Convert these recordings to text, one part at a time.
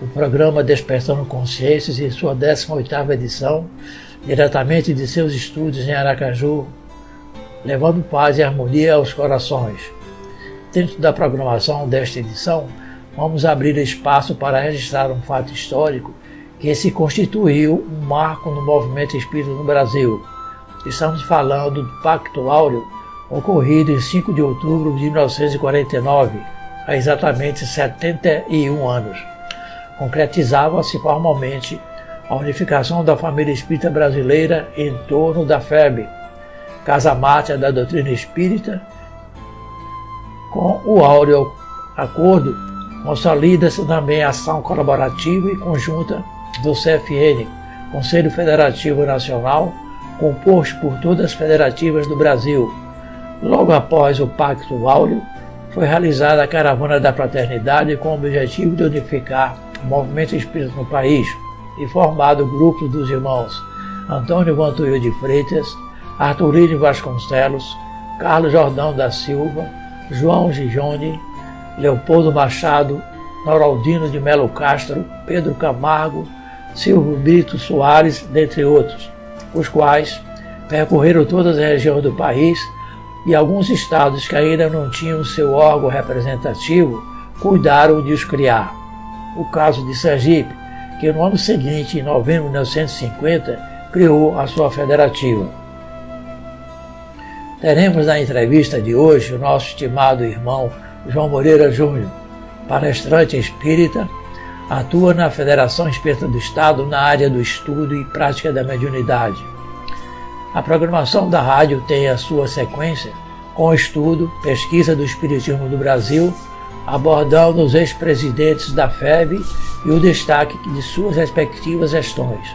o programa Despertando Consciências em sua 18ª edição, diretamente de seus estúdios em Aracaju, levando paz e harmonia aos corações. Dentro da programação desta edição, vamos abrir espaço para registrar um fato histórico que se constituiu um marco no movimento espírita no Brasil. Estamos falando do Pacto Áureo, ocorrido em 5 de outubro de 1949, há exatamente 71 anos concretizava-se formalmente a unificação da família espírita brasileira em torno da FEB, Casa Máter da doutrina espírita, com o áureo acordo consolida-se também a ação colaborativa e conjunta do CFN, Conselho Federativo Nacional, composto por todas as federativas do Brasil. Logo após o Pacto Áureo, foi realizada a Caravana da Fraternidade com o objetivo de unificar movimento espírita no país e formado o grupo dos irmãos Antônio Vantuil de Freitas, Arturino Vasconcelos, Carlos Jordão da Silva, João Gigione, Leopoldo Machado, Noraldino de Melo Castro, Pedro Camargo, Silvio Brito Soares, dentre outros, os quais percorreram todas as regiões do país e alguns estados que ainda não tinham seu órgão representativo cuidaram de os criar o caso de Sergipe, que no ano seguinte, em novembro de 1950, criou a sua federativa. Teremos na entrevista de hoje o nosso estimado irmão João Moreira Júnior, palestrante espírita, atua na Federação Espírita do Estado na área do estudo e prática da mediunidade. A programação da rádio tem a sua sequência com o estudo, pesquisa do Espiritismo do Brasil abordando os ex-presidentes da FEB e o destaque de suas respectivas gestões.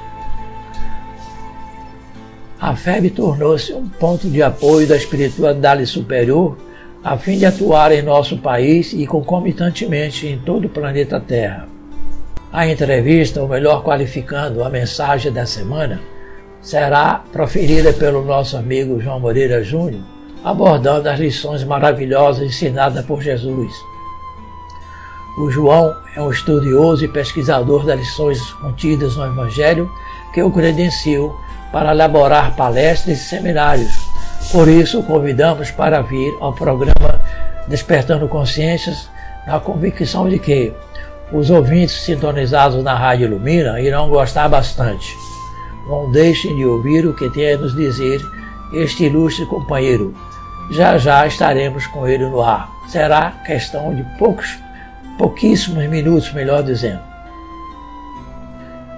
A FEB tornou-se um ponto de apoio da espiritualidade superior a fim de atuar em nosso país e concomitantemente em todo o planeta Terra. A entrevista, ou melhor qualificando a mensagem da semana, será proferida pelo nosso amigo João Moreira Júnior, abordando as lições maravilhosas ensinadas por Jesus o João é um estudioso e pesquisador das lições contidas no Evangelho que o credencio para elaborar palestras e seminários. Por isso, o convidamos para vir ao programa Despertando Consciências, na convicção de que os ouvintes sintonizados na Rádio Ilumina irão gostar bastante. Não deixem de ouvir o que tem a nos dizer este ilustre companheiro. Já já estaremos com ele no ar. Será questão de poucos pouquíssimos minutos, melhor dizendo.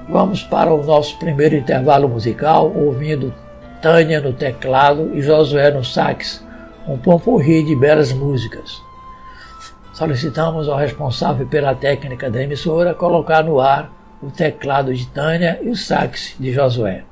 Vamos para o nosso primeiro intervalo musical, ouvindo Tânia no teclado e Josué no sax, um pomporri de belas músicas. Solicitamos ao responsável pela técnica da emissora colocar no ar o teclado de Tânia e o sax de Josué.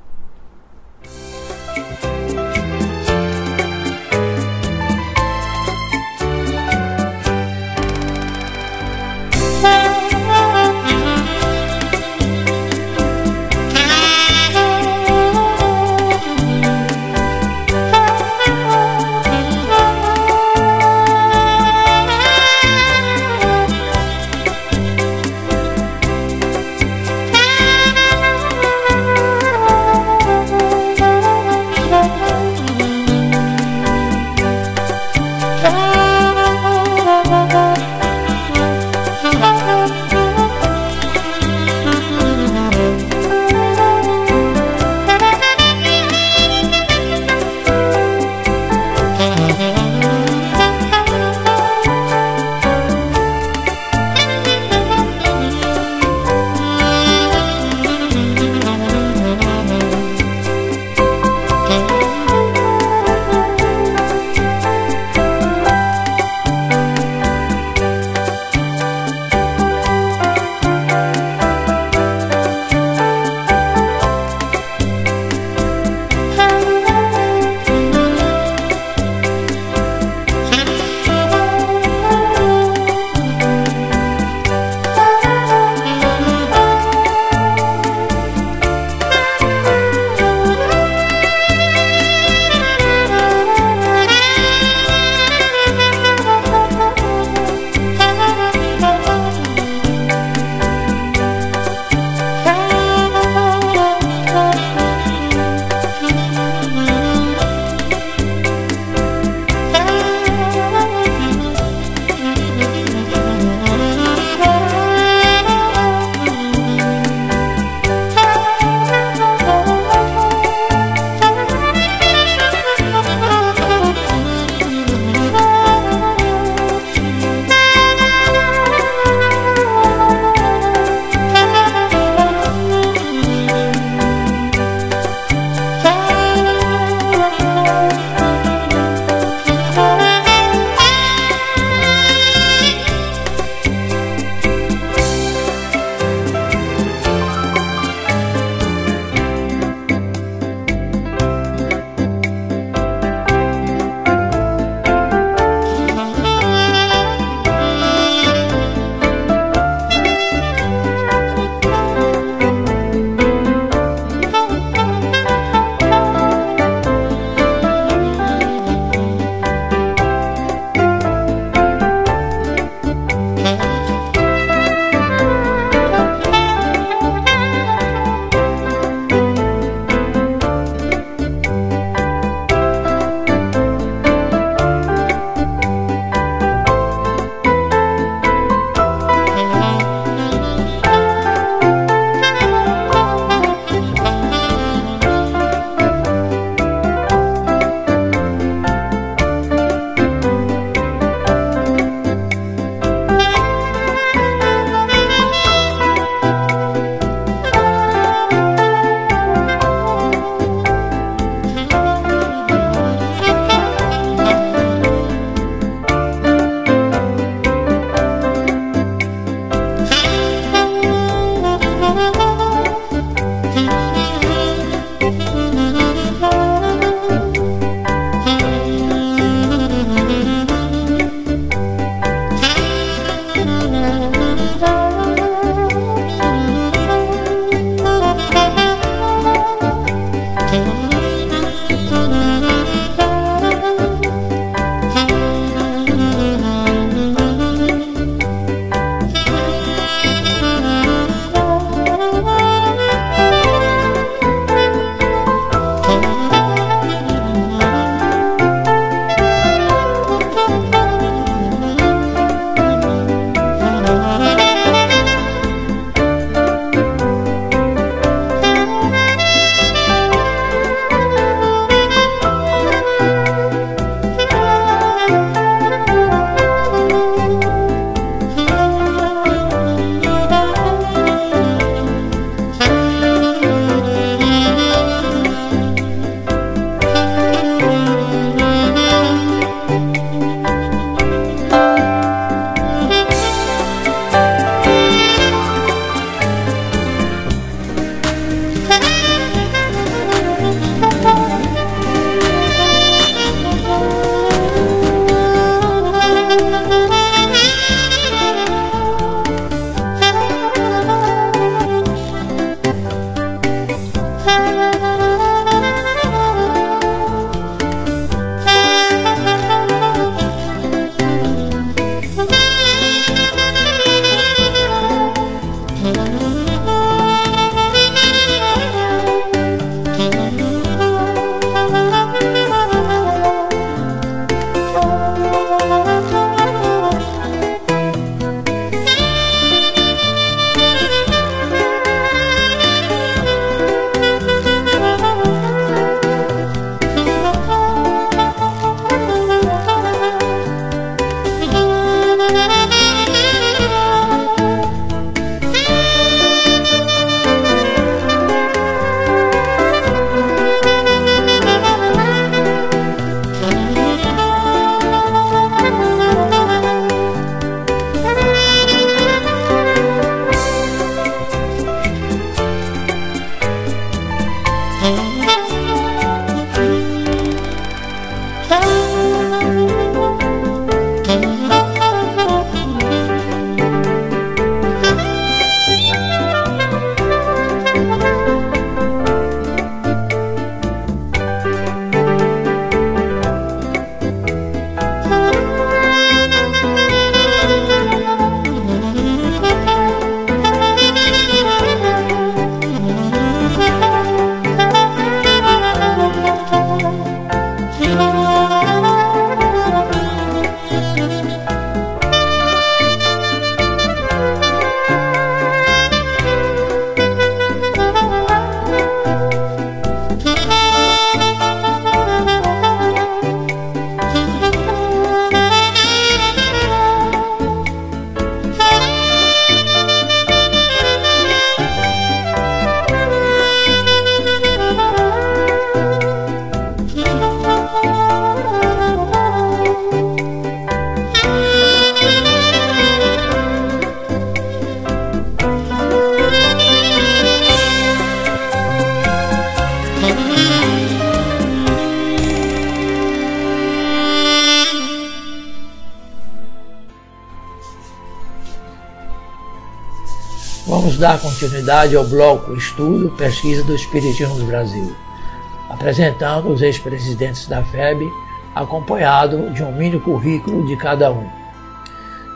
Dar continuidade ao bloco Estudo Pesquisa do Espiritismo no Brasil, apresentando os ex-presidentes da FEB, acompanhado de um mini currículo de cada um.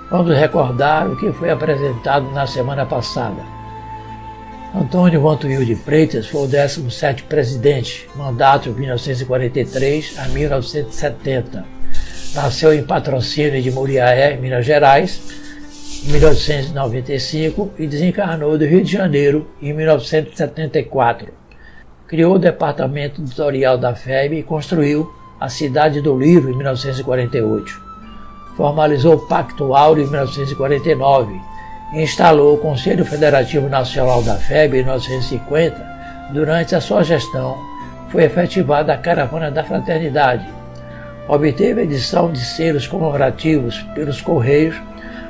Vamos recordar o que foi apresentado na semana passada. Antônio Vantuil de Freitas foi o 17 presidente, mandato de 1943 a 1970. Nasceu em Patrocínio de Muriaé, Minas Gerais, em 1895 e desencarnou do Rio de Janeiro em 1974. Criou o departamento editorial da FEB e construiu a Cidade do Livro em 1948. Formalizou o Pacto Áureo em 1949 e instalou o Conselho Federativo Nacional da FEB em 1950. Durante a sua gestão, foi efetivada a Caravana da Fraternidade. Obteve a edição de selos comemorativos pelos Correios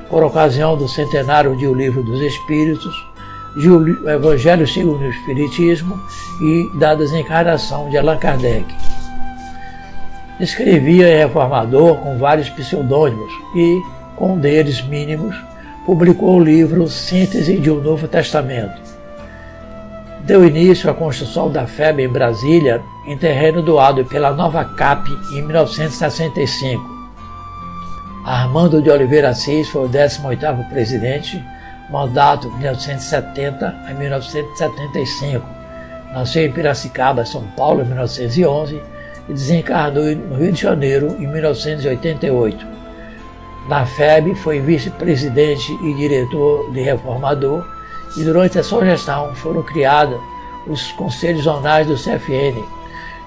por ocasião do centenário de O Livro dos Espíritos, de O Evangelho segundo o Espiritismo e da desencarnação de Allan Kardec. Escrevia em Reformador com vários pseudônimos e, com deles mínimos, publicou o livro Síntese de um Novo Testamento. Deu início à construção da FEB em Brasília, em terreno doado pela Nova CAP em 1965 Armando de Oliveira Assis foi o 18º presidente, mandato 1970 a 1975. Nasceu em Piracicaba, São Paulo, em 1911 e desencarnou no Rio de Janeiro em 1988. Na FEB foi vice-presidente e diretor de reformador e durante a sua gestão foram criados os conselhos zonais do CFN,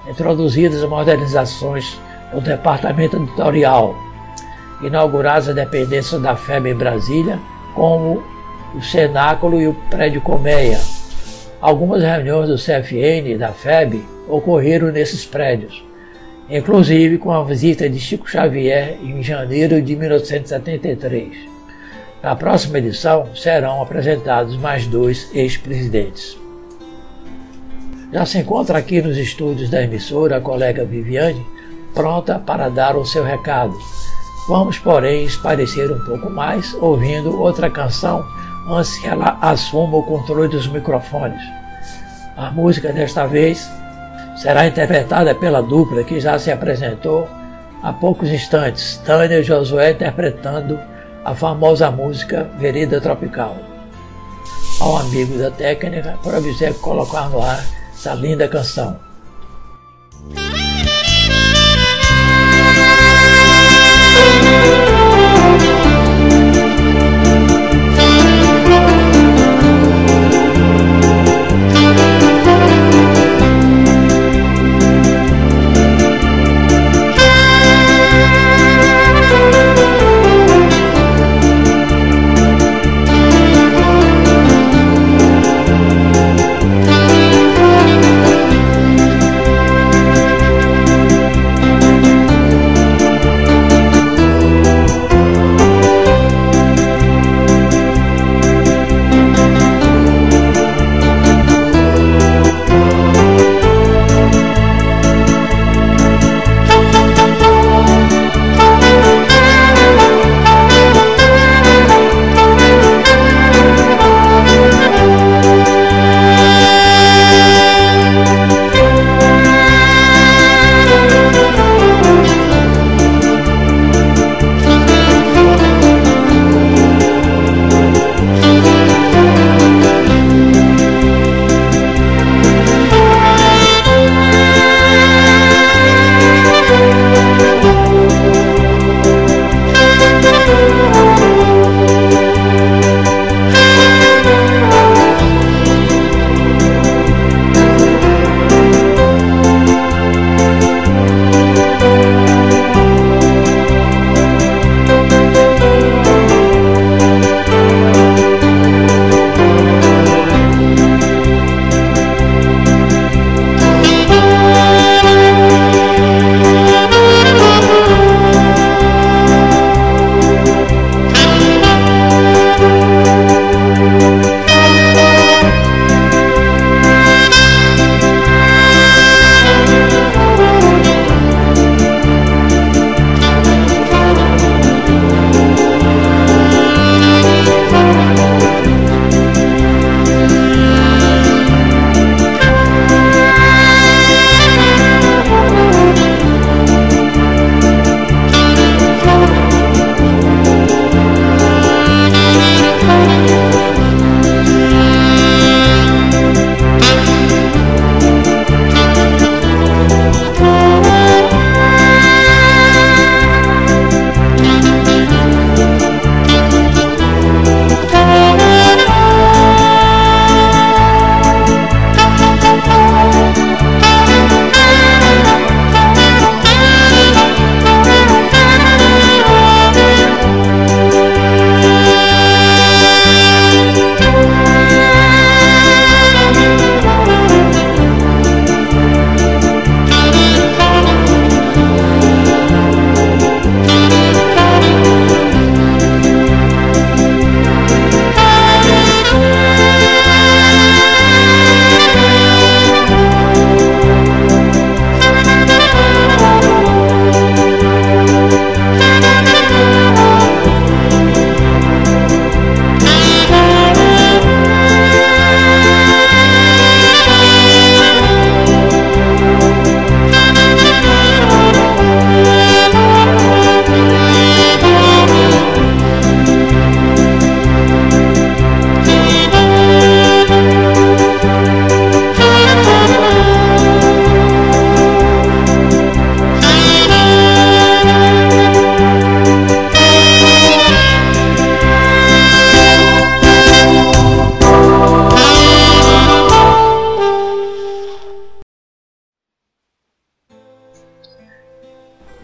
introduzidas modernizações no departamento editorial, inauguradas a dependência da FEB em Brasília, como o Cenáculo e o Prédio Colmeia. Algumas reuniões do CFN e da FEB ocorreram nesses prédios, inclusive com a visita de Chico Xavier em janeiro de 1973. Na próxima edição serão apresentados mais dois ex-presidentes. Já se encontra aqui nos estúdios da emissora a colega Viviane, pronta para dar o seu recado. Vamos, porém, esparecer um pouco mais ouvindo outra canção antes que ela assuma o controle dos microfones. A música desta vez será interpretada pela dupla que já se apresentou há poucos instantes, Tânia e Josué interpretando a famosa música Vereda Tropical. Ao amigo da técnica, para avisar colocar no ar essa linda canção.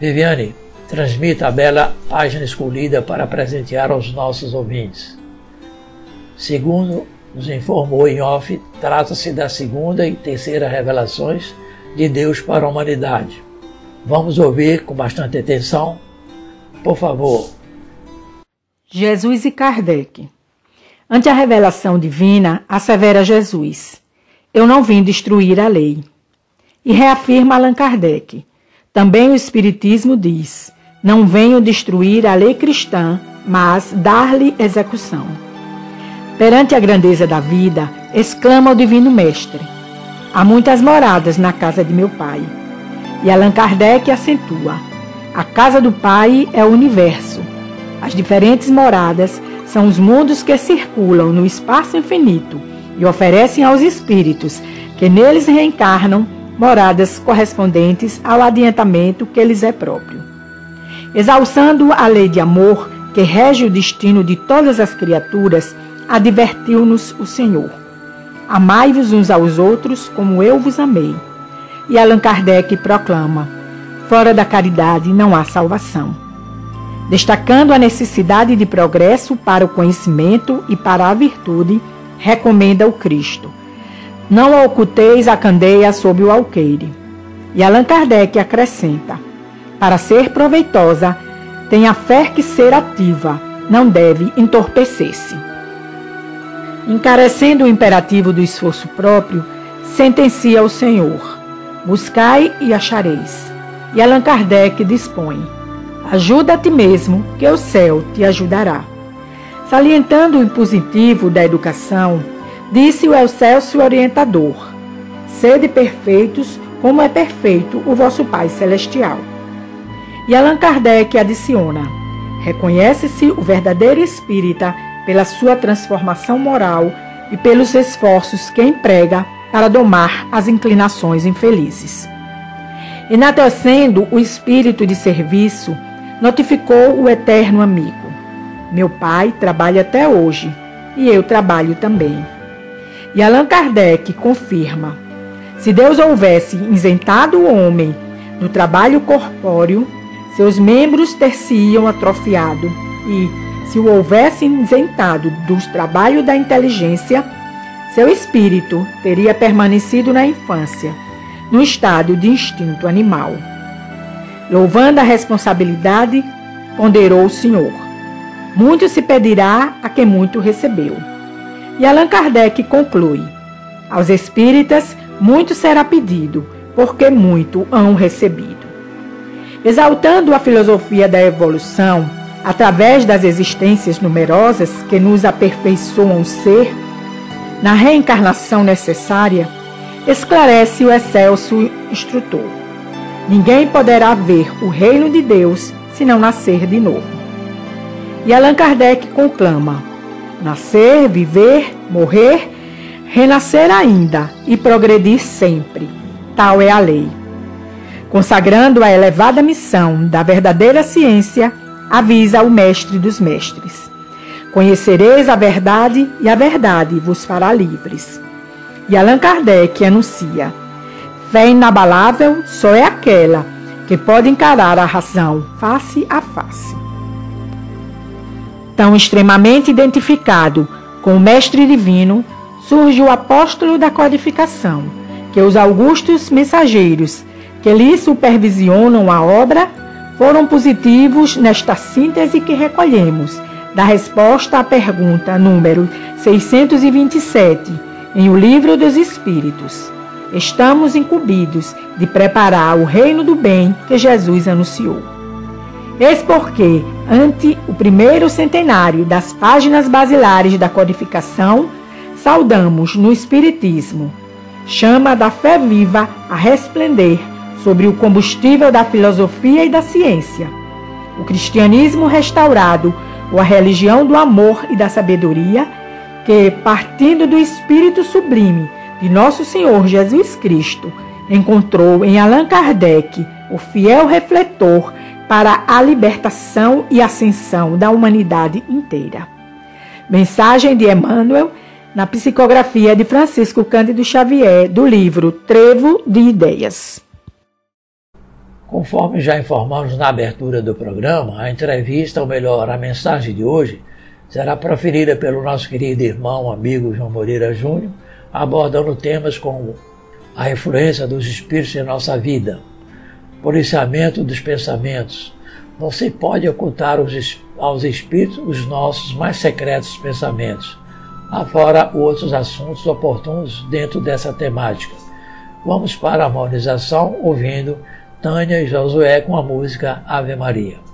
Viviane, transmita a bela página escolhida para presentear aos nossos ouvintes. Segundo nos informou em off, trata-se da segunda e terceira revelações de Deus para a humanidade. Vamos ouvir com bastante atenção. Por favor. Jesus e Kardec. Ante a revelação divina, assevera Jesus: Eu não vim destruir a lei. E reafirma Allan Kardec: Também o Espiritismo diz: Não venho destruir a lei cristã, mas dar-lhe execução. Perante a grandeza da vida, exclama o Divino Mestre: Há muitas moradas na casa de meu Pai. E Allan Kardec acentua: A casa do Pai é o universo. As diferentes moradas são os mundos que circulam no espaço infinito e oferecem aos espíritos que neles reencarnam moradas correspondentes ao adiantamento que lhes é próprio. Exalçando a lei de amor que rege o destino de todas as criaturas, advertiu-nos o Senhor: Amai-vos uns aos outros como eu vos amei. E Allan Kardec proclama: Fora da caridade não há salvação destacando a necessidade de progresso para o conhecimento e para a virtude, recomenda o Cristo. Não oculteis a candeia sob o alqueire. E Allan Kardec acrescenta: para ser proveitosa, tem a fé que ser ativa, não deve entorpecer-se. Encarecendo o imperativo do esforço próprio, sentencia o Senhor: buscai e achareis. E Allan Kardec dispõe: Ajuda a ti mesmo, que o céu te ajudará. Salientando o impositivo da educação, disse o excelso orientador: Sede perfeitos, como é perfeito o vosso Pai Celestial. E Allan Kardec adiciona: Reconhece-se o verdadeiro espírita pela sua transformação moral e pelos esforços que emprega para domar as inclinações infelizes. Enatecendo o espírito de serviço, notificou o eterno amigo: Meu pai trabalha até hoje e eu trabalho também. E Allan Kardec confirma: se Deus houvesse isentado o homem do trabalho corpóreo, seus membros ter-se-iam atrofiado e, se o houvesse isentado do trabalho da inteligência, seu espírito teria permanecido na infância, no estado de instinto animal. Louvando a responsabilidade, ponderou o Senhor. Muito se pedirá a quem muito recebeu. E Allan Kardec conclui: Aos espíritas muito será pedido, porque muito hão recebido. Exaltando a filosofia da evolução, através das existências numerosas que nos aperfeiçoam o ser, na reencarnação necessária, esclarece o excelso instrutor. Ninguém poderá ver o reino de Deus se não nascer de novo. E Allan Kardec conclama: nascer, viver, morrer, renascer ainda e progredir sempre. Tal é a lei. Consagrando a elevada missão da verdadeira ciência, avisa o Mestre dos Mestres: Conhecereis a verdade e a verdade vos fará livres. E Allan Kardec anuncia: Fé inabalável só é aquela que pode encarar a razão face a face. Tão extremamente identificado com o Mestre Divino, surge o apóstolo da codificação, que os augustos mensageiros que lhe supervisionam a obra foram positivos nesta síntese que recolhemos da resposta à pergunta número 627 em O Livro dos Espíritos estamos incumbidos de preparar o reino do bem que Jesus anunciou. Eis porque, ante o primeiro centenário das páginas basilares da codificação, saudamos no Espiritismo, chama da fé viva a resplender sobre o combustível da filosofia e da ciência. O cristianismo restaurado, ou a religião do amor e da sabedoria, que, partindo do Espírito sublime, de Nosso Senhor Jesus Cristo, encontrou em Allan Kardec o fiel refletor para a libertação e ascensão da humanidade inteira. Mensagem de Emmanuel na psicografia de Francisco Cândido Xavier, do livro Trevo de Ideias. Conforme já informamos na abertura do programa, a entrevista, ou melhor, a mensagem de hoje, será proferida pelo nosso querido irmão, amigo João Moreira Júnior, abordando temas como a influência dos espíritos em nossa vida, policiamento dos pensamentos. Não se pode ocultar aos espíritos os nossos mais secretos pensamentos, afora outros assuntos oportunos dentro dessa temática. Vamos para a harmonização ouvindo Tânia e Josué com a música Ave Maria.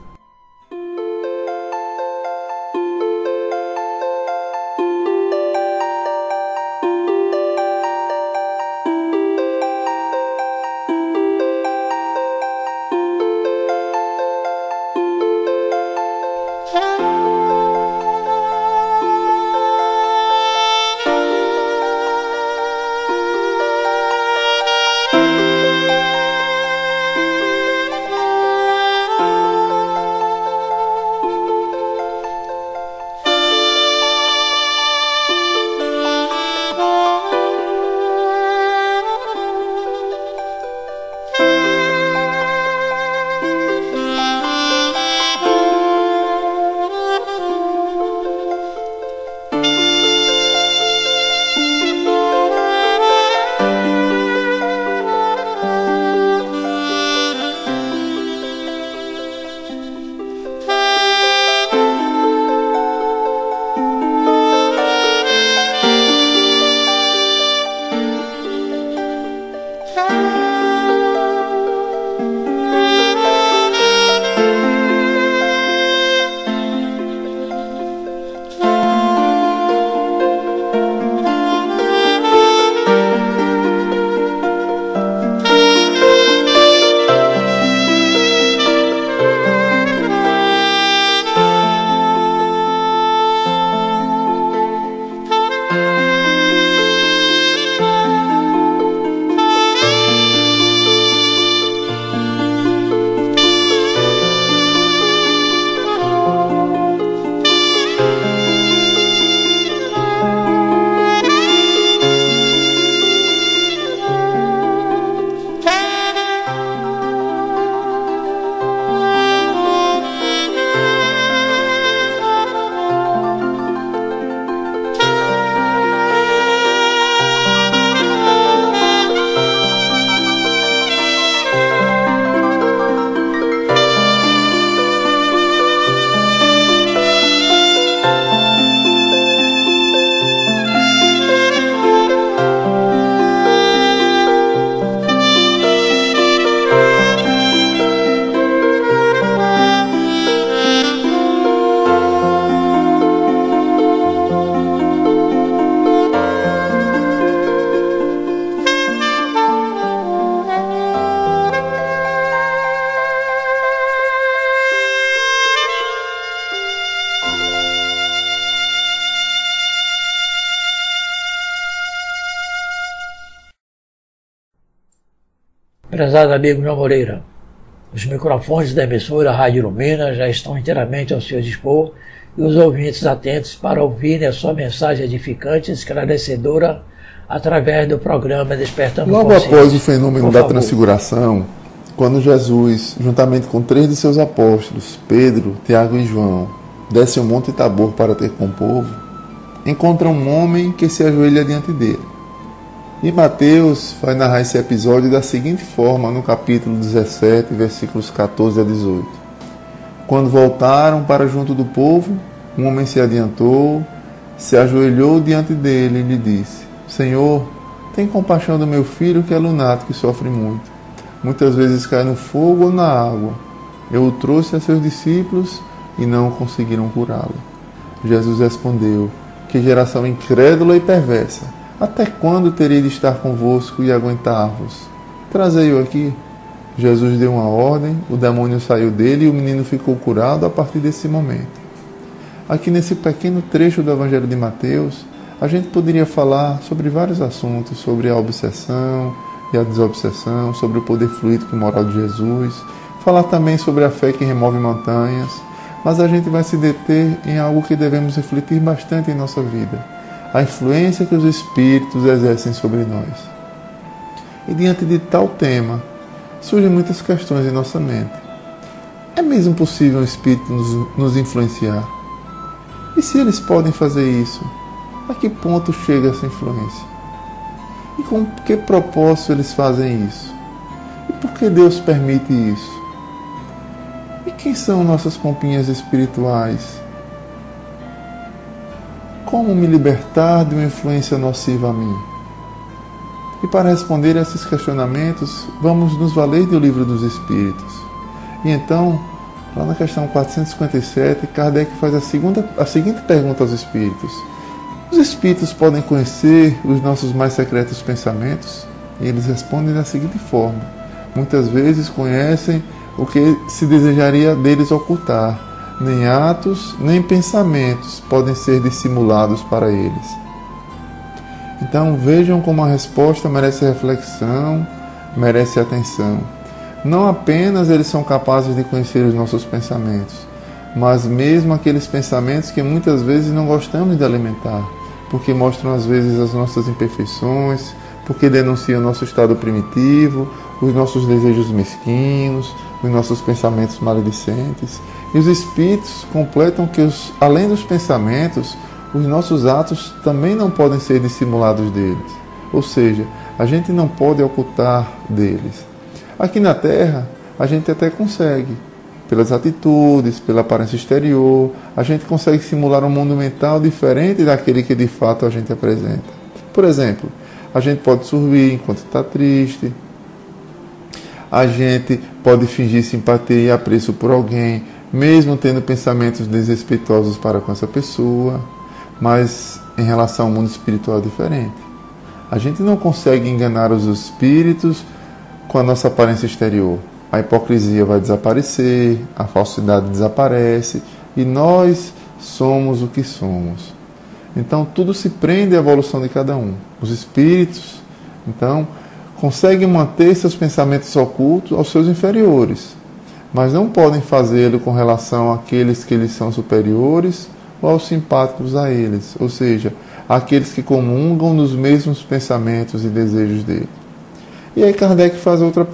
Prezado amigo João Moreira, os microfones da emissora Rádio Lumina já estão inteiramente ao seu dispor e os ouvintes atentos para ouvirem a sua mensagem edificante e esclarecedora através do programa Despertando Logo após o fenômeno Por da favor. transfiguração, quando Jesus, juntamente com três de seus apóstolos, Pedro, Tiago e João, desce o Monte Tabor para ter com o povo, encontra um homem que se ajoelha diante dele. E Mateus vai narrar esse episódio da seguinte forma no capítulo 17, versículos 14 a 18. Quando voltaram para junto do povo, um homem se adiantou, se ajoelhou diante dele e lhe disse: Senhor, tem compaixão do meu filho que é lunático e sofre muito. Muitas vezes cai no fogo ou na água. Eu o trouxe a seus discípulos e não conseguiram curá-lo. Jesus respondeu: Que geração incrédula e perversa! Até quando terei de estar convosco e aguentar-vos? Trazei-o aqui. Jesus deu uma ordem, o demônio saiu dele e o menino ficou curado a partir desse momento. Aqui nesse pequeno trecho do Evangelho de Mateus, a gente poderia falar sobre vários assuntos, sobre a obsessão e a desobsessão, sobre o poder fluídico e moral de Jesus, falar também sobre a fé que remove montanhas, mas a gente vai se deter em algo que devemos refletir bastante em nossa vida a influência que os espíritos exercem sobre nós. E diante de tal tema, surgem muitas questões em nossa mente. É mesmo possível um espírito nos, nos influenciar? E se eles podem fazer isso, a que ponto chega essa influência? E com que propósito eles fazem isso? E por que Deus permite isso? E quem são nossas compinhas espirituais? Como me libertar de uma influência nociva a mim? E para responder a esses questionamentos, vamos nos valer do Livro dos Espíritos. E então, lá na questão 457, Kardec faz a, segunda, a seguinte pergunta aos Espíritos: Os Espíritos podem conhecer os nossos mais secretos pensamentos? E eles respondem da seguinte forma: Muitas vezes conhecem o que se desejaria deles ocultar. Nem atos, nem pensamentos podem ser dissimulados para eles. Então vejam como a resposta merece reflexão, merece atenção. Não apenas eles são capazes de conhecer os nossos pensamentos, mas mesmo aqueles pensamentos que muitas vezes não gostamos de alimentar, porque mostram às vezes as nossas imperfeições, porque denunciam nosso estado primitivo, os nossos desejos mesquinhos, os nossos pensamentos maledicentes. E os espíritos completam que, os, além dos pensamentos, os nossos atos também não podem ser dissimulados deles. Ou seja, a gente não pode ocultar deles. Aqui na Terra, a gente até consegue. Pelas atitudes, pela aparência exterior, a gente consegue simular um mundo mental diferente daquele que de fato a gente apresenta. Por exemplo, a gente pode sorrir enquanto está triste, a gente pode fingir simpatia e apreço por alguém, mesmo tendo pensamentos desrespeitosos para com essa pessoa mas em relação ao mundo espiritual é diferente. A gente não consegue enganar os espíritos com a nossa aparência exterior. A hipocrisia vai desaparecer, a falsidade desaparece e nós somos o que somos. Então tudo se prende à evolução de cada um. Os espíritos, então, conseguem manter seus pensamentos ocultos aos seus inferiores, mas não podem fazê-lo com relação àqueles que lhes são superiores ou aos simpáticos a eles, ou seja, aqueles que comungam nos mesmos pensamentos e desejos dele. E aí Kardec faz outra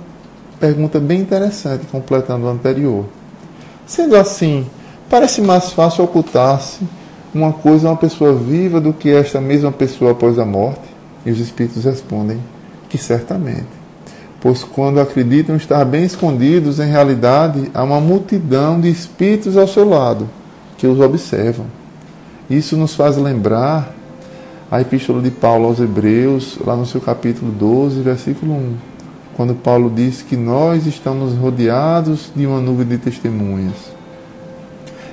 pergunta bem interessante, completando o anterior. Sendo assim, parece mais fácil ocultar-se uma coisa a uma pessoa viva do que esta mesma pessoa após a morte? E os espíritos respondem que certamente. Pois quando acreditam estar bem escondidos, em realidade há uma multidão de espíritos ao seu lado que os observam. Isso nos faz lembrar a epístola de Paulo aos Hebreus, lá no seu capítulo 12, versículo 1, quando Paulo diz que nós estamos rodeados de uma nuvem de testemunhas.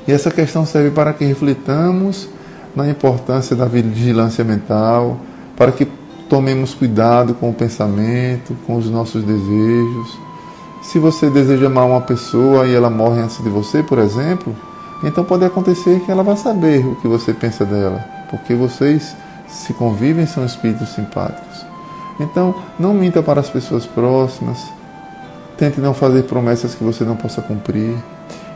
E essa questão serve para que reflitamos na importância da vigilância mental, para que tomemos cuidado com o pensamento, com os nossos desejos. Se você deseja amar uma pessoa e ela morre antes de você, por exemplo, então pode acontecer que ela vai saber o que você pensa dela, porque vocês se convivem são espíritos simpáticos. Então, não minta para as pessoas próximas. Tente não fazer promessas que você não possa cumprir.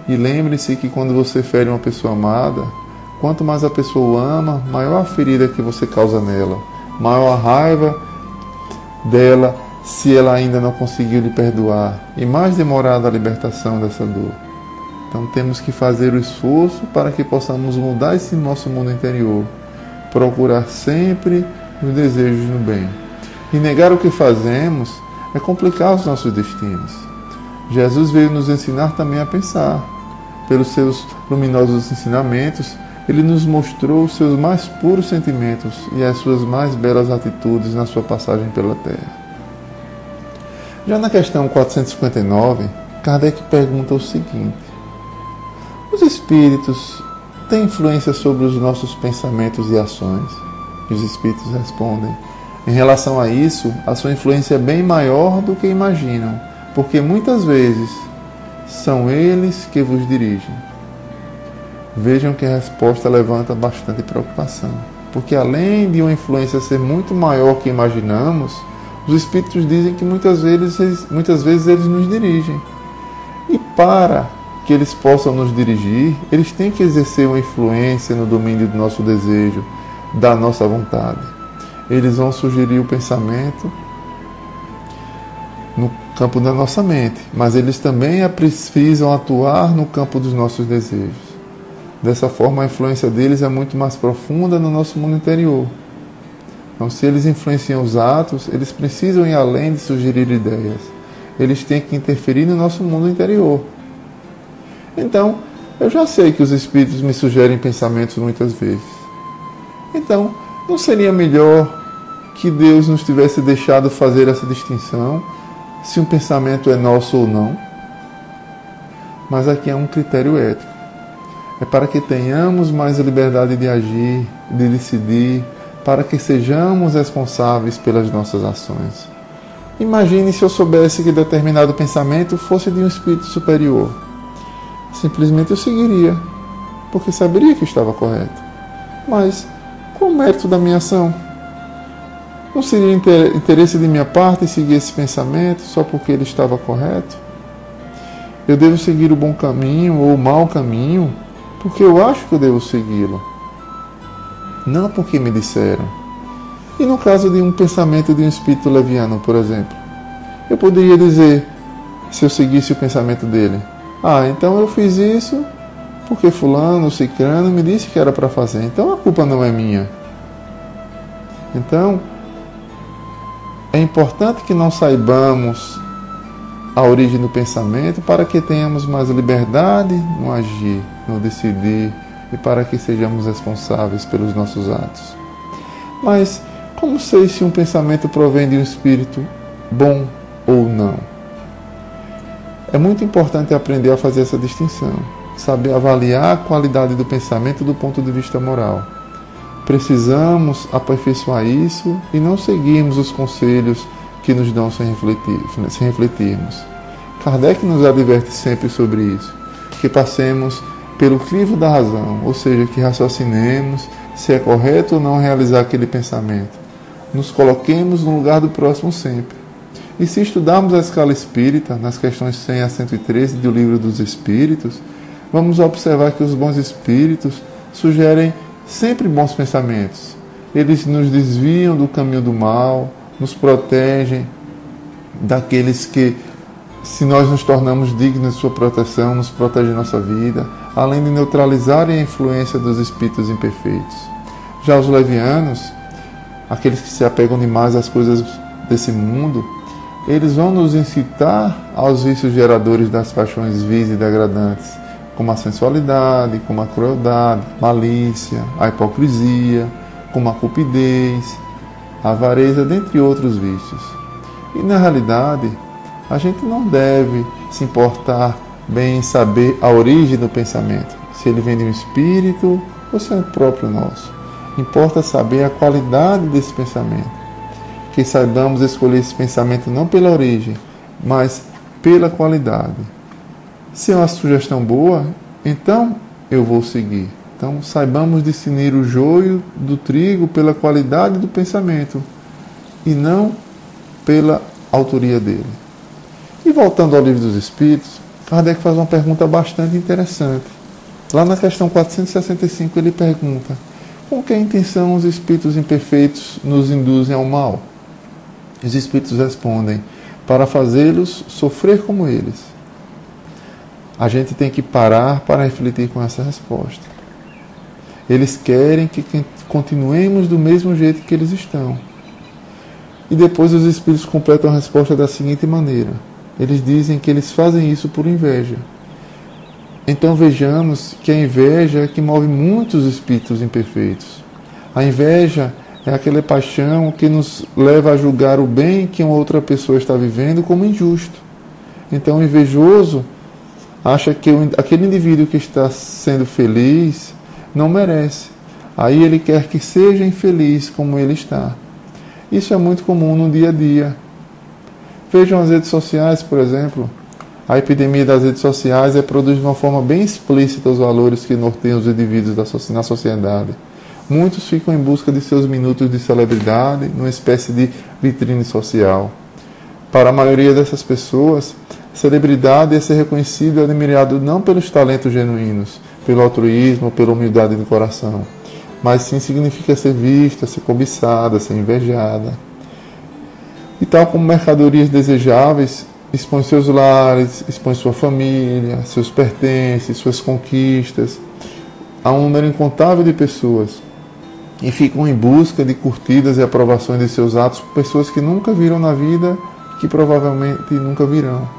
E lembre-se que quando você fere uma pessoa amada, quanto mais a pessoa ama, maior a ferida que você causa nela, maior a raiva dela se ela ainda não conseguiu lhe perdoar, e mais demorada a libertação dessa dor. Então temos que fazer o esforço para que possamos mudar esse nosso mundo interior, procurar sempre os desejos no bem. E negar o que fazemos é complicar os nossos destinos. Jesus veio nos ensinar também a pensar. Pelos seus luminosos ensinamentos, ele nos mostrou os seus mais puros sentimentos e as suas mais belas atitudes na sua passagem pela Terra. Já na questão 459, Kardec pergunta o seguinte: os espíritos têm influência sobre os nossos pensamentos e ações? E os espíritos respondem: em relação a isso, a sua influência é bem maior do que imaginam, porque muitas vezes são eles que vos dirigem. Vejam que a resposta levanta bastante preocupação, porque além de uma influência ser muito maior que imaginamos, os espíritos dizem que muitas vezes, muitas vezes eles nos dirigem. E para que eles possam nos dirigir, eles têm que exercer uma influência no domínio do nosso desejo, da nossa vontade. Eles vão sugerir o pensamento no campo da nossa mente, mas eles também precisam atuar no campo dos nossos desejos. Dessa forma, a influência deles é muito mais profunda no nosso mundo interior. Então, se eles influenciam os atos, eles precisam ir além de sugerir ideias. Eles têm que interferir no nosso mundo interior. Então, eu já sei que os espíritos me sugerem pensamentos muitas vezes. Então, não seria melhor que Deus nos tivesse deixado fazer essa distinção se um pensamento é nosso ou não. Mas aqui é um critério ético. É para que tenhamos mais liberdade de agir, de decidir, para que sejamos responsáveis pelas nossas ações. Imagine se eu soubesse que determinado pensamento fosse de um espírito superior. Simplesmente eu seguiria, porque saberia que estava correto. Mas qual o mérito da minha ação? Não seria interesse de minha parte seguir esse pensamento só porque ele estava correto? Eu devo seguir o bom caminho ou o mau caminho porque eu acho que eu devo segui-lo, não porque me disseram. E no caso de um pensamento de um espírito leviano, por exemplo, eu poderia dizer, se eu seguisse o pensamento dele, ah, então eu fiz isso porque fulano, cicrano me disse que era para fazer, então a culpa não é minha. Então, é importante que nós saibamos a origem do pensamento para que tenhamos mais liberdade no agir, no decidir e para que sejamos responsáveis pelos nossos atos. Mas como sei se um pensamento provém de um espírito bom ou não? É muito importante aprender a fazer essa distinção, saber avaliar a qualidade do pensamento do ponto de vista moral Precisamos aperfeiçoar isso e não seguirmos os conselhos que nos dão sem, refletir, sem refletirmos. Kardec nos adverte sempre sobre isso, que passemos pelo crivo da razão, ou seja, que raciocinemos se é correto ou não realizar aquele pensamento. Nos coloquemos no lugar do próximo sempre. E se estudarmos a escala espírita, nas questões 100 a 113 do Livro dos Espíritos, vamos observar que os bons espíritos sugerem sempre bons pensamentos. Eles nos desviam do caminho do mal, nos protegem daqueles que, se nós nos tornamos dignos de sua proteção, nos protegem nossa vida, além de neutralizarem a influência dos espíritos imperfeitos. Já os levianos, aqueles que se apegam demais às coisas desse mundo, eles vão nos incitar aos vícios geradores das paixões vis e degradantes como a sensualidade, como a crueldade, malícia, a hipocrisia, como a cupidez, avareza, dentre outros vícios. E na realidade, a gente não deve se importar bem em saber a origem do pensamento, se ele vem de um espírito ou se é próprio nosso. Importa saber a qualidade desse pensamento. Que saibamos escolher esse pensamento não pela origem, mas pela qualidade. Se é uma sugestão boa, então eu vou seguir. Então saibamos discernir o joio do trigo pela qualidade do pensamento e não pela autoria dele. E voltando ao livro dos Espíritos, Kardec faz uma pergunta bastante interessante. Lá na questão 465 ele pergunta: com que intenção os espíritos imperfeitos nos induzem ao mal? Os espíritos respondem: para fazê-los sofrer como eles a gente tem que parar para refletir com essa resposta. Eles querem que continuemos do mesmo jeito que eles estão. E depois os espíritos completam a resposta da seguinte maneira: eles dizem que eles fazem isso por inveja. Então vejamos que a inveja é que move muitos espíritos imperfeitos. A inveja é aquela paixão que nos leva a julgar o bem que uma outra pessoa está vivendo como injusto. Então o invejoso acha que aquele indivíduo que está sendo feliz não merece. Aí ele quer que seja infeliz como ele está. Isso é muito comum no dia a dia. Vejam as redes sociais, por exemplo. A epidemia das redes sociais é produzida de uma forma bem explícita os valores que norteiam os indivíduos na sociedade. Muitos ficam em busca de seus minutos de celebridade, numa espécie de vitrine social. Para a maioria dessas pessoas, Celebridade é ser reconhecido e admirado não pelos talentos genuínos, pelo altruísmo, pela humildade do coração, mas sim significa ser vista, ser cobiçada, ser invejada. E tal como mercadorias desejáveis, expõe seus lares, expõe sua família, seus pertences, suas conquistas a um número incontável de pessoas e ficam em busca de curtidas e aprovações de seus atos por pessoas que nunca viram na vida e que provavelmente nunca virão.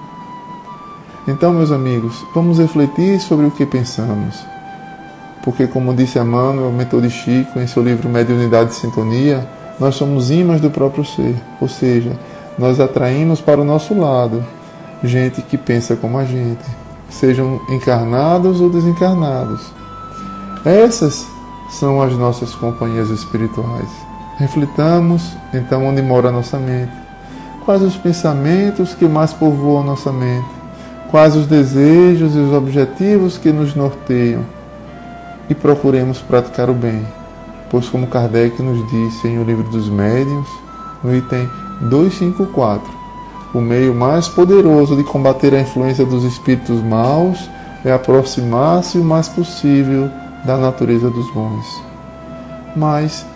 Então, meus amigos, vamos refletir sobre o que pensamos. Porque, como disse Emmanuel, mentor de Chico, em seu livro Mediunidade e Sintonia, nós somos ímãs do próprio ser, ou seja, nós atraímos para o nosso lado gente que pensa como a gente, sejam encarnados ou desencarnados. Essas são as nossas companhias espirituais. Reflitamos então onde mora a nossa mente. Quais os pensamentos que mais povoam nossa mente? Quais os desejos e os objetivos que nos norteiam? E procuremos praticar o bem, pois, como Kardec nos disse em O Livro dos Médiuns, no item 254, o meio mais poderoso de combater a influência dos espíritos maus é aproximar-se o mais possível da natureza dos bons. Mas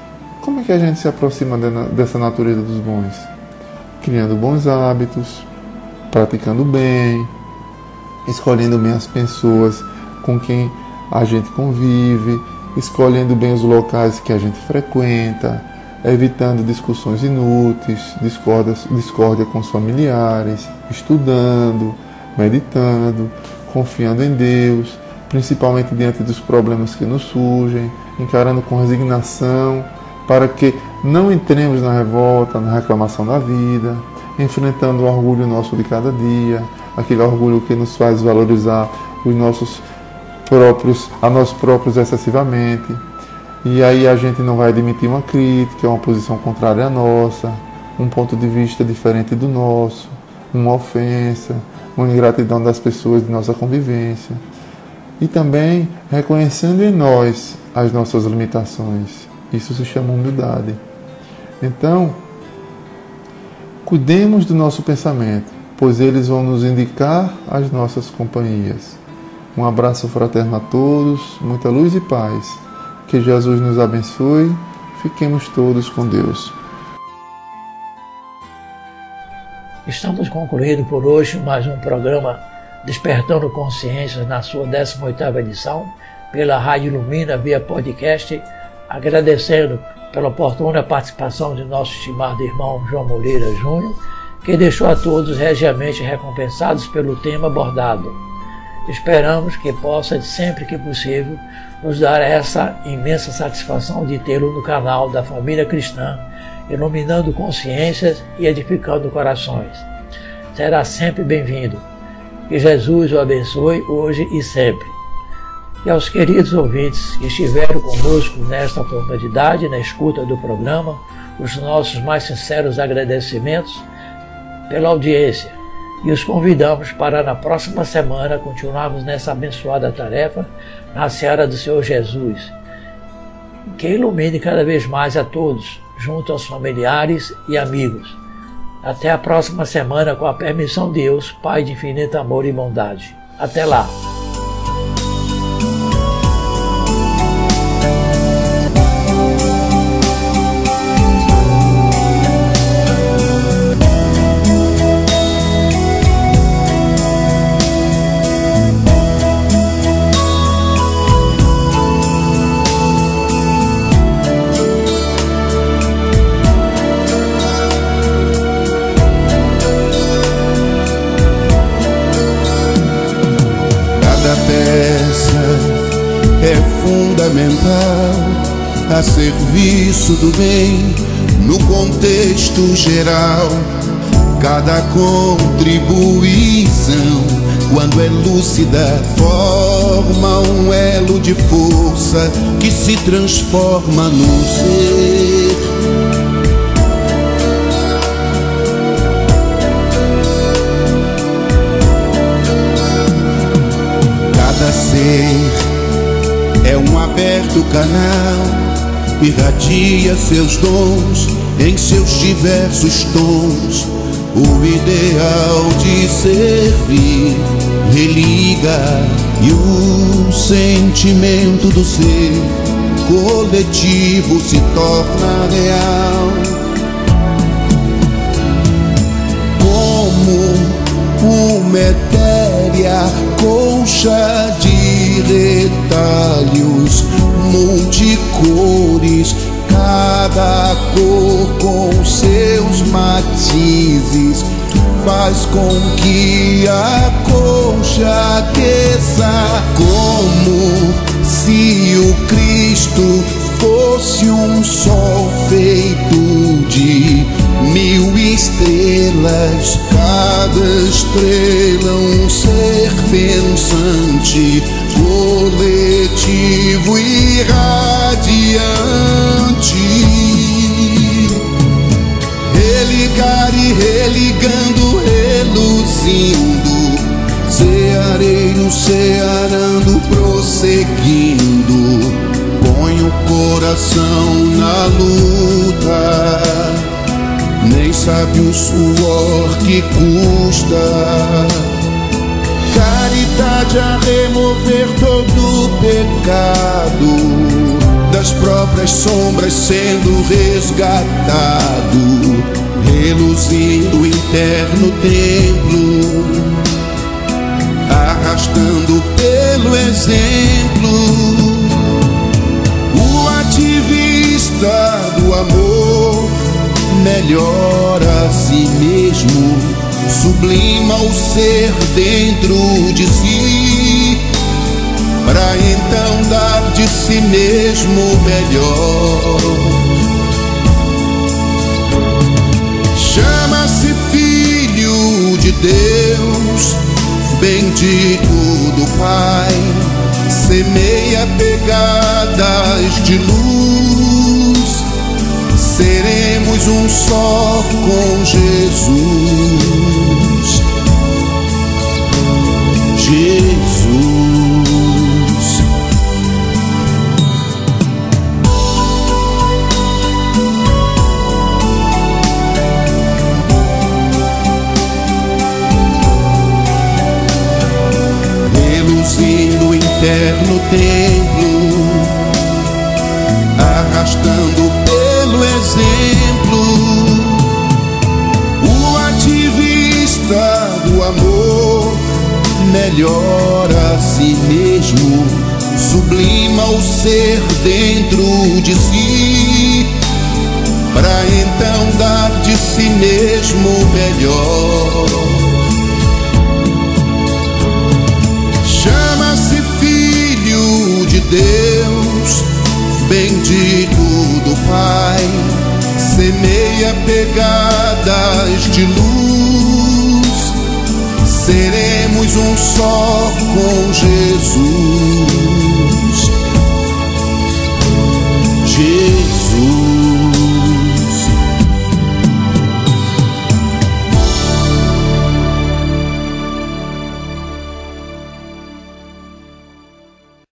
como é que a gente se aproxima dessa natureza dos bons? Criando bons hábitos, praticando bem, escolhendo bem as pessoas com quem a gente convive, escolhendo bem os locais que a gente frequenta, evitando discussões inúteis, discórdia com os familiares, estudando, meditando, confiando em Deus, principalmente diante dos problemas que nos surgem, encarando com resignação, para que não entremos na revolta, na reclamação da vida, enfrentando o orgulho nosso de cada dia, aquele orgulho que nos faz valorizar os nossos próprios, a nós próprios excessivamente. E aí a gente não vai admitir uma crítica, uma posição contrária à nossa, um ponto de vista diferente do nosso, uma ofensa, uma ingratidão das pessoas de nossa convivência e também reconhecendo em nós as nossas limitações. Isso se chama humildade. Então, cuidemos do nosso pensamento, pois eles vão nos indicar as nossas companhias. Um abraço fraterno a todos, muita luz e paz. Que Jesus nos abençoe. Fiquemos todos com Deus. Estamos concluindo por hoje mais um programa Despertando Consciências na sua 18ª edição, pela Rádio Lumina via podcast, agradecendo pela oportuna participação de nosso estimado irmão João Moreira Júnior, que deixou a todos regiamente recompensados pelo tema abordado. Esperamos que possa, sempre que possível, nos dar essa imensa satisfação de tê-lo no canal da família cristã, iluminando consciências e edificando corações. Será sempre bem-vindo. Que Jesus o abençoe hoje e sempre. E aos queridos ouvintes que estiveram conosco nesta oportunidade, na escuta do programa, os nossos mais sinceros agradecimentos pela audiência e os convidamos para na próxima semana continuarmos nessa abençoada tarefa na seara do Senhor Jesus, que ilumine cada vez mais a todos, junto aos familiares e amigos até a próxima semana, com a permissão de Deus, Pai de infinito amor e bondade. Até lá! A serviço do bem no contexto geral. Cada contribuição, quando é lúcida, forma um elo de força que se transforma num ser. Cada ser é um aberto canal irradia seus dons em seus diversos tons. O ideal de servir religa e o sentimento do ser coletivo se torna real. Como uma etérea colcha de retalhos multicores, cada cor com seus matizes faz com que a colcha aqueça como se o Cristo fosse um sol feito de mil estrelas, cada estrela um ser pensante, coletivo e radiante. Religar e religando, reluzindo, ceareiro cearando, prosseguindo. Põe o coração na luta, nem sabe o suor que custa. Caridade a remover todo o pecado das próprias sombras sendo resgatado, reluzindo o interno templo, arrastando pelo exemplo o ativista do amor melhora a si mesmo, sublima o ser dentro de si para então dar de si mesmo melhor. Chama-se Filho de Deus, bendito do Pai, semeia pegadas de luz, seremos um só com. Jesus. De si,